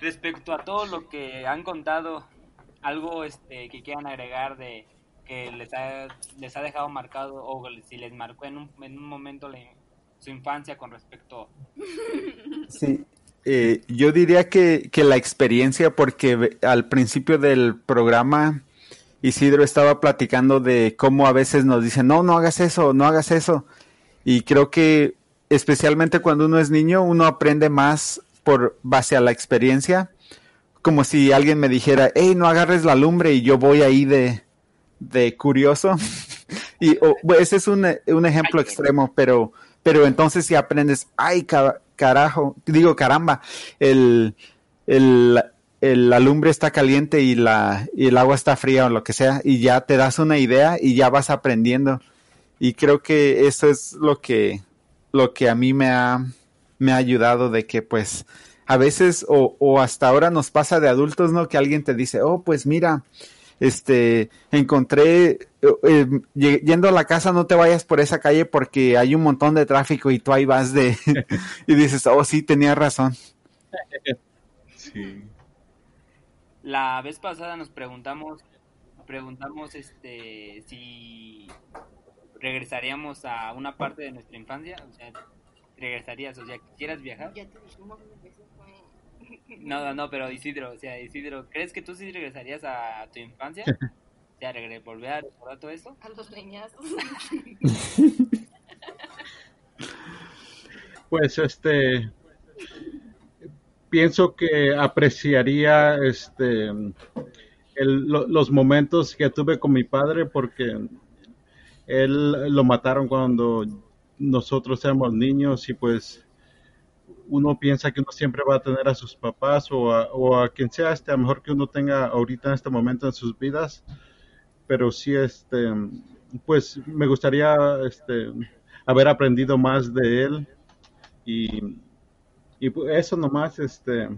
Respecto a todo lo que han contado, algo este, que quieran agregar de que les ha, les ha dejado marcado o si les marcó en un, en un momento su infancia con respecto. Sí, eh, yo diría que, que, la experiencia, porque al principio del programa Isidro estaba platicando de cómo a veces nos dicen, no, no hagas eso, no hagas eso. Y creo que especialmente cuando uno es niño, uno aprende más por base a la experiencia como si alguien me dijera, hey, no agarres la lumbre y yo voy ahí de, de curioso. y ese es un, un, ejemplo extremo, pero, pero entonces si aprendes, ay, carajo, digo, caramba, el, el, el, la lumbre está caliente y, la, y el agua está fría o lo que sea, y ya te das una idea y ya vas aprendiendo. Y creo que eso es lo que, lo que a mí me ha, me ha ayudado de que pues a veces o, o, hasta ahora nos pasa de adultos, ¿no? Que alguien te dice, oh, pues mira, este, encontré, eh, yendo a la casa no te vayas por esa calle porque hay un montón de tráfico y tú ahí vas de, y dices, oh, sí, tenía razón. Sí. La vez pasada nos preguntamos, preguntamos, este, si regresaríamos a una parte de nuestra infancia, o sea, regresarías, o sea, ¿quieras viajar? Ya te dijimos No, no, pero Isidro, o sea, Isidro, ¿crees que tú sí regresarías a tu infancia? Ya, regresé, volver a recordar todo esto. A los leñazos. pues este pienso que apreciaría este los momentos que tuve con mi padre porque él lo mataron cuando nosotros éramos niños y pues uno piensa que uno siempre va a tener a sus papás o a, quien sea, este, a lo mejor que uno tenga ahorita en este momento en sus vidas, pero sí, este, pues me gustaría este, haber aprendido más de él. Y, y eso nomás, este,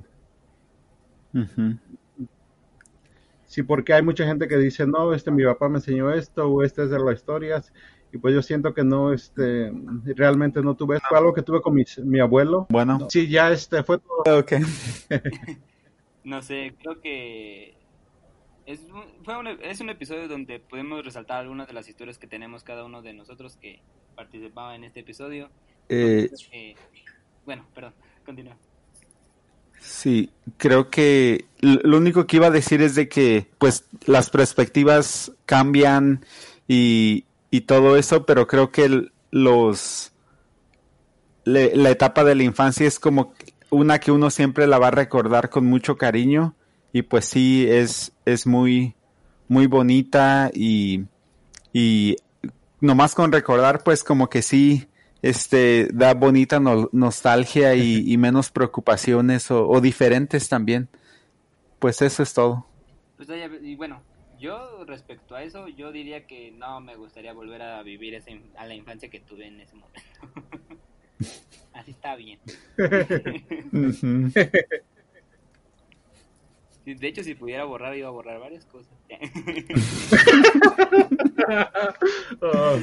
sí, porque hay mucha gente que dice, no, este, mi papá me enseñó esto o este es de las historias y pues yo siento que no, este, realmente no tuve, fue algo que tuve con mi, abuelo. Bueno. Sí, ya este, fue todo. Ok. no sé, creo que es un, fue un, es un episodio donde podemos resaltar algunas de las historias que tenemos cada uno de nosotros que participaba en este episodio. Eh, bueno, perdón, continúa. Sí, creo que lo único que iba a decir es de que pues las perspectivas cambian y, y todo eso, pero creo que los la etapa de la infancia es como una que uno siempre la va a recordar con mucho cariño y pues sí es, es muy, muy bonita y, y nomás con recordar pues como que sí este da bonita nostalgia y, menos preocupaciones o, diferentes también. Pues eso es todo. Pues, y bueno, yo respecto a eso, yo diría que no me gustaría volver a vivir ese, a la infancia que tuve en ese momento. Así está bien. De hecho, si pudiera borrar, iba a borrar varias cosas. oh.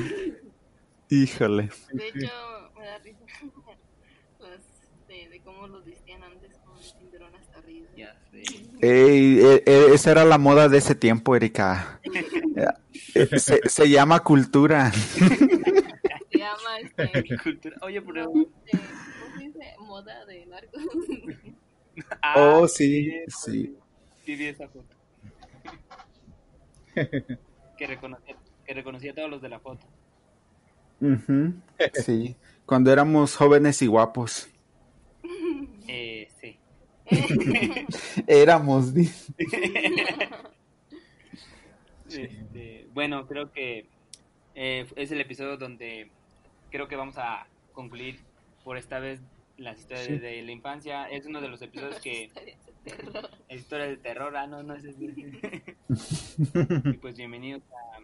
Híjole. De hecho, me da risa de, de, cómo los vestían antes con el cinturón hasta arriba. Ya sé. Ey, e, e, esa era la moda de ese tiempo, Erika. se, se llama cultura. Se llama este. Cultura. Oye, pero. ¿Cómo se dice? Moda de narcos. Ah, oh, sí, sí vi esa foto. que, reconocía, que reconocía a todos los de la foto. Sí, cuando éramos jóvenes y guapos. Eh, sí. éramos. Este, bueno, creo que eh, es el episodio donde creo que vamos a concluir por esta vez las historias de la infancia. Es uno de los episodios que historia de terror, ah, no, no es y pues bienvenidos a...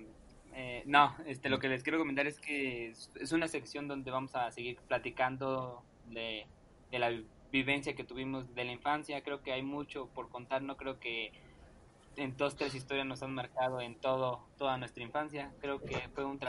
Eh, no, este, lo que les quiero comentar es que es, una sección donde vamos a seguir platicando de, la vivencia que tuvimos de la infancia. Creo que hay mucho por contar, no creo que en dos, tres historias nos han marcado en todo toda nuestra infancia. Creo que fue un,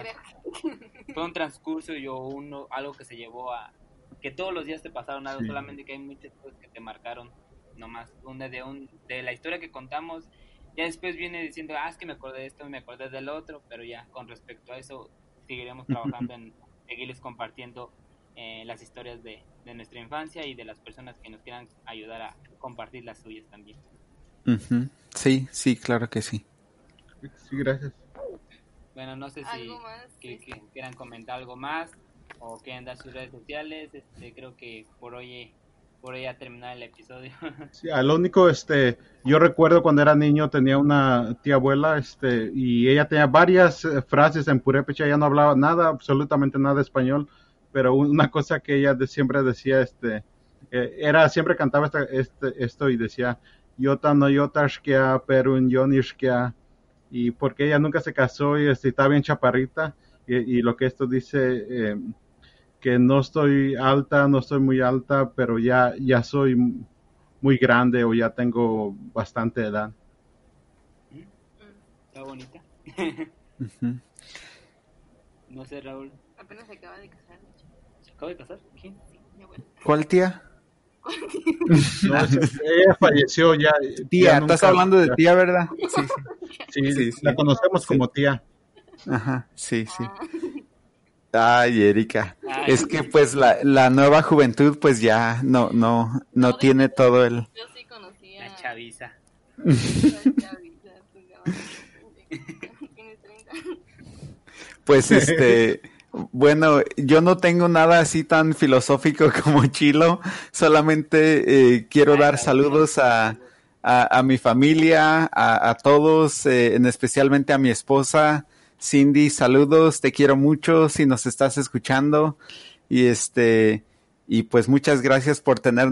fue un transcurso y uno, algo que se llevó a... Que todos los días te pasaron algo, solamente que hay muchas cosas que te marcaron nomás una de un de la historia que contamos ya después viene diciendo ah es que me acordé de esto me acordé del otro pero ya con respecto a eso seguiremos trabajando en seguirles compartiendo eh, las historias de, nuestra infancia y de las personas que nos quieran ayudar a compartir las suyas también. Sí sí claro que sí. Sí gracias. Bueno no sé si que, quieran comentar algo más o quieran dar sus redes sociales este creo que por hoy por ahí a terminar el episodio. Sí, al único, este, yo recuerdo cuando era niño tenía una tía abuela, este, y ella tenía varias eh, frases en purépecha, ella no hablaba nada, absolutamente nada de español, pero una cosa que ella de, siempre decía, este, eh, era, siempre cantaba este, esto y decía, Yota no yotashkia, perun yonishkia, y porque ella nunca se casó y este, estaba bien chaparrita, y, lo que esto dice, eh, que no estoy alta, no estoy muy alta, pero ya, ya soy muy grande o ya tengo bastante edad. Está bonita. no sé, Raúl. Apenas se acaba de casar. ¿Se acaba de casar? ¿Quién? ¿Cuál tía? no, ella falleció ya. Tía, estás hablando de tía, ¿verdad? Sí, sí. sí, la conocemos como tía. Ajá, sí, sí. Ah. Ay, Erika. es que pues la, la nueva juventud pues ya no, no, no tiene todo el... Yo sí conocía. La chaviza. Pues este, bueno, yo no tengo nada así tan filosófico como Chilo, solamente eh, quiero dar saludos a, a, mi familia, a, a todos, eh, en especialmente a mi esposa, Cindy, saludos, te quiero mucho si nos estás escuchando. Y este, y pues muchas gracias por tener